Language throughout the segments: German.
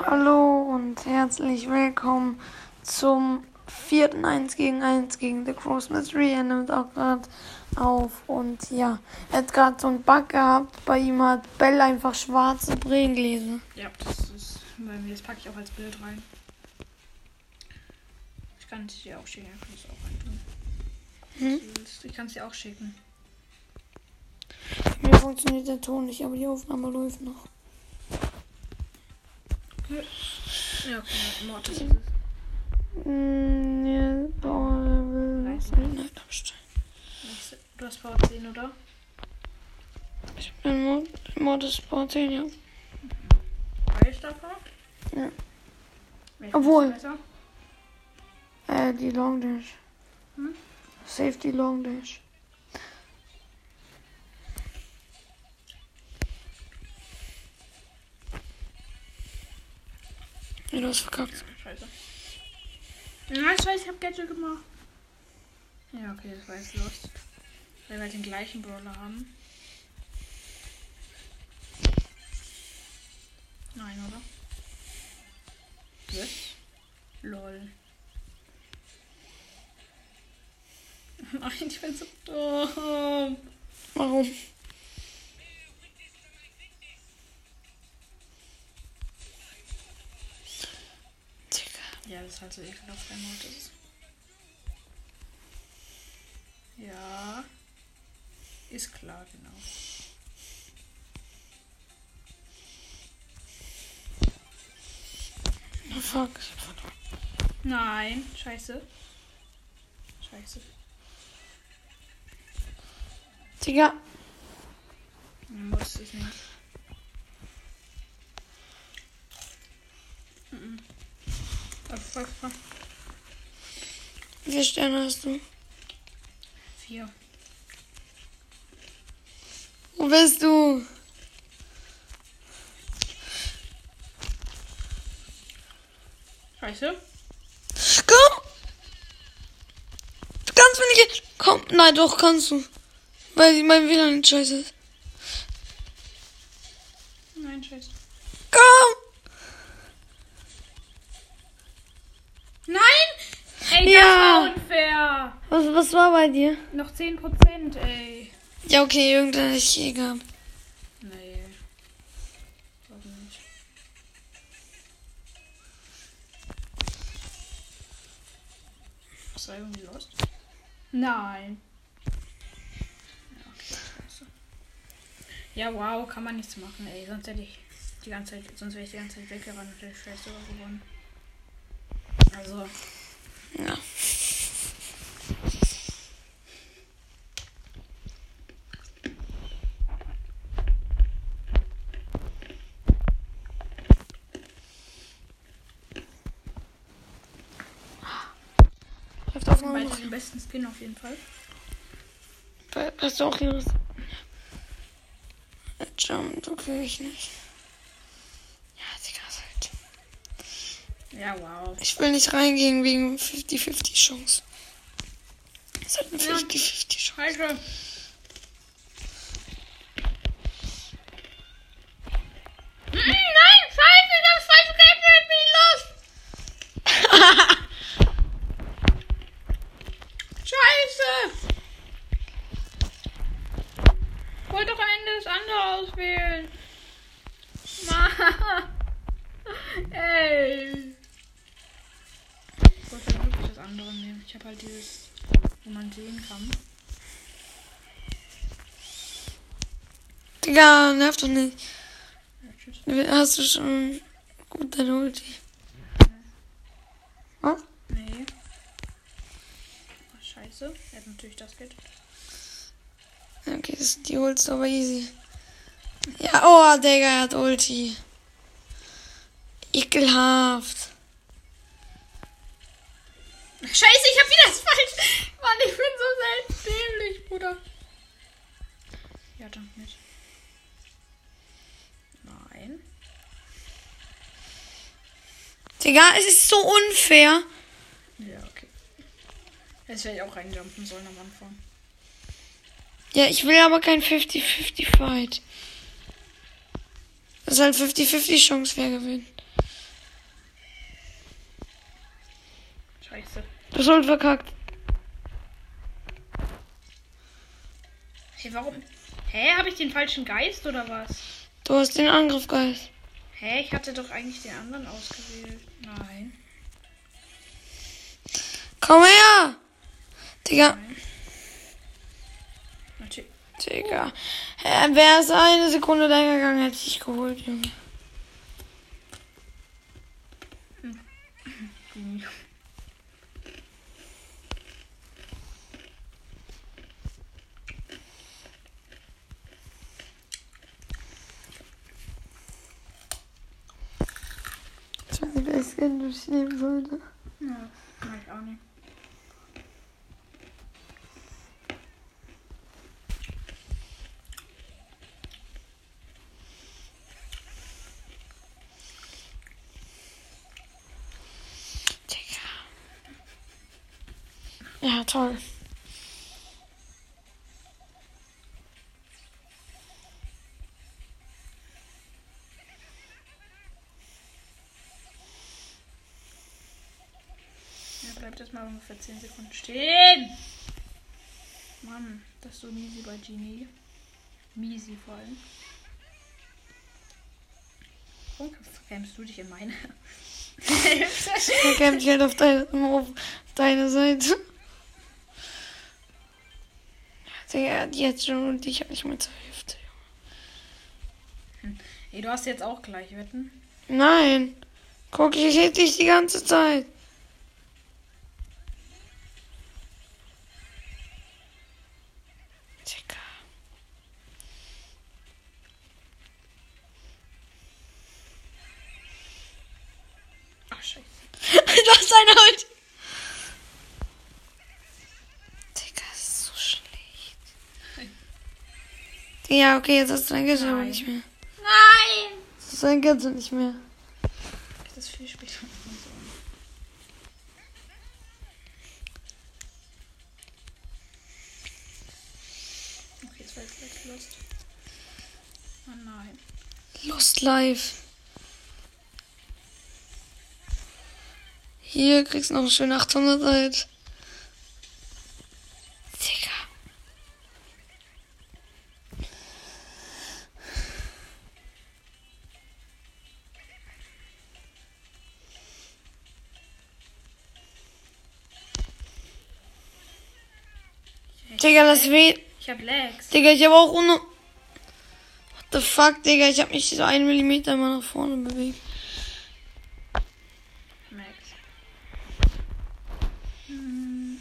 Hallo und herzlich willkommen zum vierten 1 gegen 1 gegen The Cross Mystery. Er nimmt auch gerade auf und ja, er hat gerade so einen Bug gehabt. Bei ihm hat Bell einfach schwarze Brillengläser. Ja, das ist bei mir. Das packe ich auch als Bild rein. Ich kann es dir auch schicken. Ich kann es auch reintun. Hm? Ich kann es dir auch schicken. Mir funktioniert der Ton nicht, aber die Aufnahme läuft noch. Ja, okay, Mord ist es. Mm. Nicht- Du hast V10, oder? Ich bin Mod, ist Sport 10, ja. Weiß davon? Ja. Welches Obwohl. Äh, die Long Dash. Hm? Safety Long Dash. Ja, du hast verkackt. Scheiße. Ja, ich weiß, ich hab Gadget gemacht. Ja, okay, das war jetzt Lust. Weil wir halt den gleichen Brawler haben. Nein, oder? Was? Lol. Nein, ich bin so dumm. Warum? Ja, das ist halt so ekelhaft, wenn Mord ist. Ja. Ist klar, genau. Oh, fuck. ich. Nein, scheiße. Scheiße. Digga. Muss es nicht. Fuck, fuck. Wie viele Sterne hast du? Vier. Wo bist du? Scheiße. Komm! Du kannst mir nicht. Komm, nein, doch kannst du. Weil mein WLAN nicht scheiße ist. Nein, scheiße. Komm! Nein! Ey, Ja. das war unfair. Was, was war bei dir? Noch 10%, ey. Ja, okay, irgendein hätte ich eh gehabt. Nee. Glaub nicht. Was war irgendwie los? Nein. Ja, okay, scheiße. Ja, wow, kann man nichts machen, ey. Sonst hätte ich die ganze Zeit, sonst wäre ich die ganze Zeit weggerannt und hätte ich vielleicht sogar gewonnen. Also, Ja. Läuft auf beide den besten Skin auf jeden Fall. Hast du auch ihres? Jump, okay, ich nicht. Ja, Digga, ist halt. Ja, wow. Ich will nicht reingehen wegen 50-50 Chance. Es hat eine Ja. 50-50 Chance. Scheiße. Mm, Nein, scheiße, ich hab's falsch gerechnet, bin ich los. Scheiße. Ich wollte doch am Ende das andere auswählen. Mann. Ey. Ich wollte halt wirklich das andere nehmen. Ich habe halt dieses, wo man sehen kann. Digga, nerv doch nicht. Ja. Hast du schon gut deine Ulti? Was? Nee. Ach, scheiße. Er hat natürlich das Geld. Okay, das, die holst du aber easy. Ja, oh, Digga, er hat Ulti. Ekelhaft. Scheiße, ich hab wieder das falsch. Mann, ich bin so selten dämlich, Bruder. Ja, dann nicht. Nein. Digga, es ist so unfair. Ja, okay. Jetzt werde ich auch reinjumpen sollen am Anfang. Ja, ich will aber kein 50-50 Fight. Das ist halt 50-50 Chance, wer gewinnt. Scheiße. Du hast Ult verkackt. Hey, warum? Hä, habe ich den falschen Geist oder was? Du hast den Angriff, Geist. Hä, ich hatte doch eigentlich den anderen ausgewählt. Nein. Komm her! Digga. Nein. Natürlich. Digga. Hä, Wäre es eine Sekunde länger gegangen, hätte ich geholt, Junge. Ich weiß nicht, welches Skin ich nehmen sollte. Ja, mach ich auch nicht. Digga. Ja, toll. Jetzt mal ungefähr 10 Sekunden stehen. Mann, das ist so miesi bei Genie. Miesi vor allem. Warum verkämst du dich in meine? Er kämpft halt auf deine, auf deine Seite. Digga, jetzt schon und ich hab nicht mehr zur Hälfte. Ey, du hast jetzt auch gleich wetten. Nein. Guck, ich hätte dich die ganze Zeit. Ja, okay, jetzt hast du dein Geld aber nicht mehr. Nein! Jetzt hast du dein Geld nicht mehr. Das ist viel später. Okay, jetzt war ich vielleicht lost. Oh nein. Lost Life. Hier kriegst du noch schön 800 halt. Digga, das weh. Ich hab Lags. Digga, ich habe auch ohne. What the fuck, Digga, ich habe mich so einen Millimeter mal nach vorne bewegt. Max. Hm.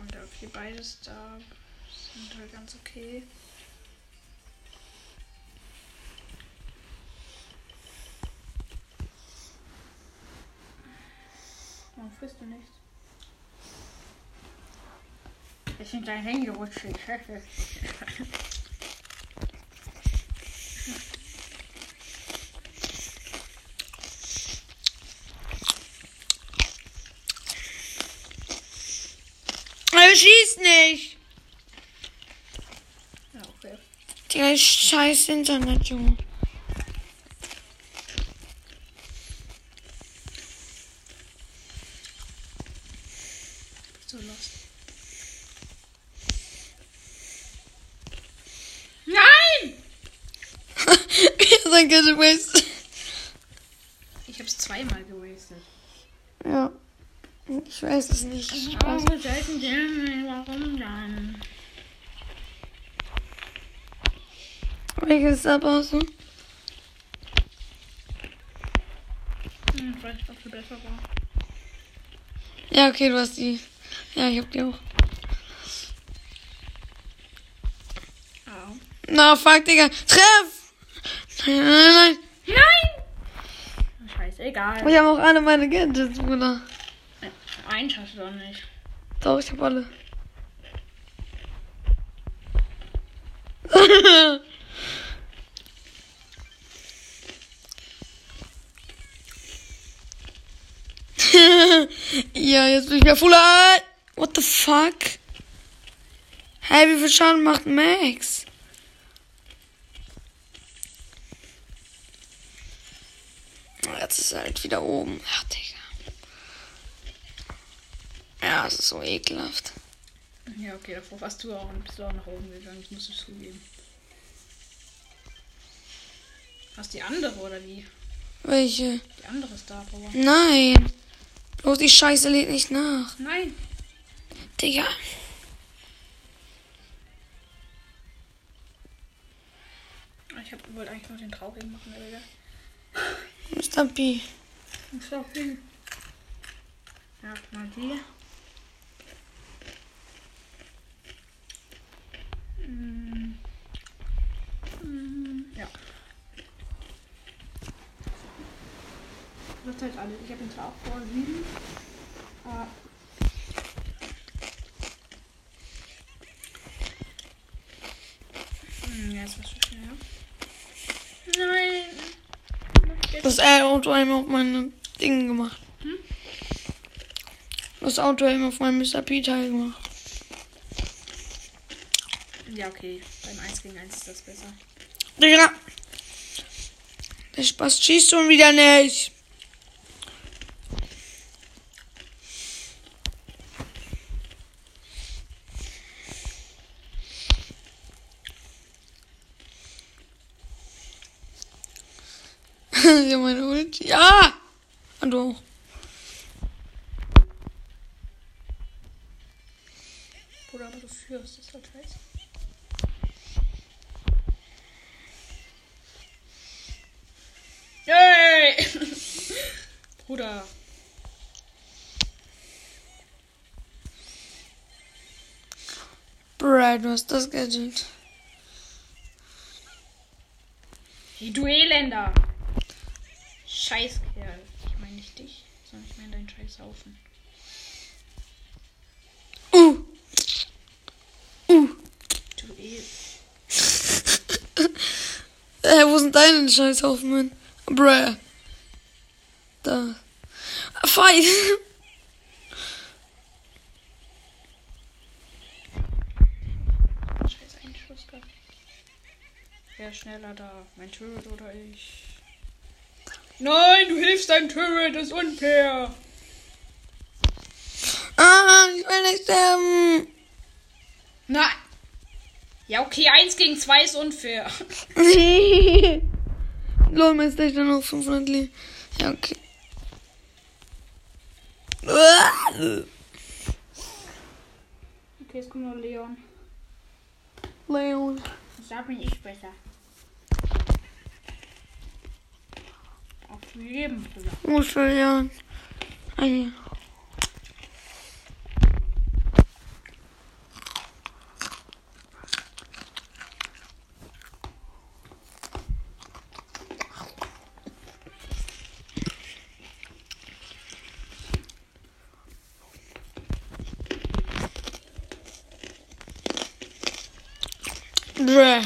Und okay, beides da sind halt ganz okay. Frisst du nichts? Ich sind dein Handy rutschig. Er schießt nicht. ja, okay. Digga, scheiß Internet, Junge. So los. Nein! Sein Geld wasted. Ich hab's zweimal gewastet. Ja. Ich weiß es nicht. Spaß. Warum sollten die? Warum dann? Welches aus? Hm, ich weiß nicht, ob sie besser war. Ja, okay, du hast die. Ja, ich hab die auch. Au. Na, fuck, Digga. Treff! Nein, nein, nein. Nein! Scheiße, egal. Ich habe auch alle meine Gadgets, Bruder. Eins hast du doch nicht. Doch, ich hab alle. ja, jetzt bin ich wieder full. What the fuck? Hey, wie viel Schaden macht Max? jetzt ist er halt wieder oben. Ach, Digga. Ja, es ist so ekelhaft. Ja, okay, davor warst du auch und bist du auch nach oben gegangen, das musst du zugeben. Hast die andere oder wie? Welche? Die andere Star Power. Nein. Bloß die Scheiße lädt nicht nach. Nein. Digga. Ich hab, wollte eigentlich nur den traurigen machen, egal. Mr. Ist doch viel. Ja, mal die. Mm. Mm, Ja. Das halt alle. Ich habe zwar auch vor sieben. Aber Hm, Ja, jetzt was für schneller. Nein. Das Auto einmal auf meine Dinge gemacht. Hm? Das Auto einmal auf meinem Mr. P-Teil gemacht. Ja, okay. Beim 1 gegen 1 ist das besser. Digga. Der Spaß schießt schon wieder nicht. ja, Ult. Ja! Und du. Bruder, aber du führst, ist halt scheiße. Yay! Bruder. Brad, du hast das Gadget. Hey, du Elender! Scheißkerl. Ich meine nicht dich, sondern ich meine deinen Scheißhaufen. Uh! Uh! Du El... Äh, wo sind deine Scheißhaufen, Mann? Bruh. Da. Fight! Scheiß Einschuss gehabt. Wer schneller da? Mein Turret oder ich? Nein, du hilfst deinem Turret, das ist unfair! Ah, ich will nicht sterben! Nein! Ja, okay, 1 gegen 2 ist unfair. Lol, mein Stage dann noch 500 Leben. Ja, okay. Okay, jetzt kommt noch Leon. Leon. Da bin ich besser. Auf jeden Fall. Muss verlieren. Ein. Bruh. Ah,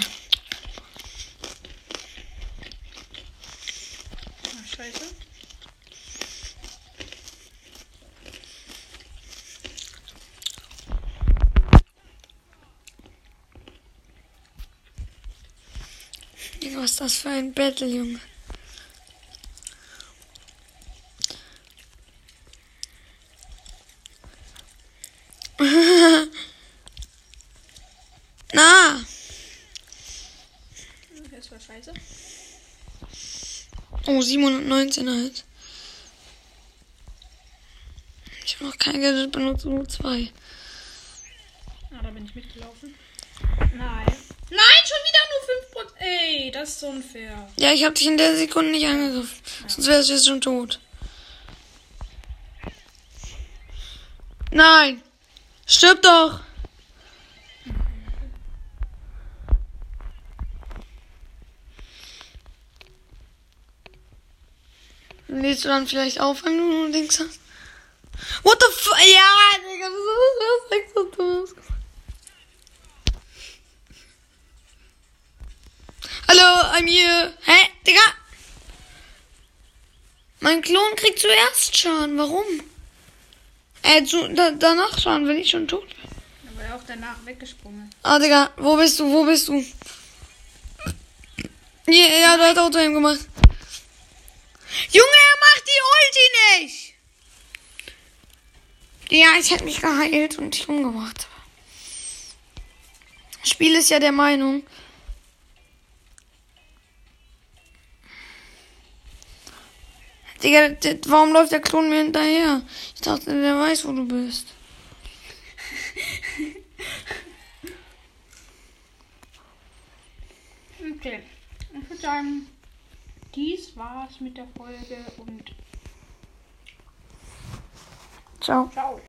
scheiße. Digga, Was ist das für ein Battle, Junge? Na, Das war scheiße. oh, 719 halt. Ich habe noch kein Gadget benutzt, nur zwei. Ah, da bin ich mitgelaufen. Nein. Nein, schon wieder nur 5%. Ey, das ist unfair. Ja, ich habe dich in der Sekunde nicht angegriffen. Sonst wärst du jetzt schon tot. Nein! Stirb doch! Lädst du dann vielleicht auf, wenn du nur Dings hast? What the fuck? Ja, Digga, das ist so dumm. Here. Hä? Digga? Mein Klon kriegt zuerst Schaden. Warum? Äh, zu, da, danach Schaden, wenn ich schon tot bin. War er auch danach weggesprungen. Ah, Digga, wo bist du? Wo bist du? Ja, ja, der hat Auto gemacht. Junge, er nicht! Ja, ich hätte mich geheilt und dich umgebracht. Spiel ist ja der Meinung. Digga, warum läuft der Klon mir hinterher? Ich dachte, der weiß, wo du bist. Okay. Ich würde sagen, dies war's mit der Folge und Ciao. ciao.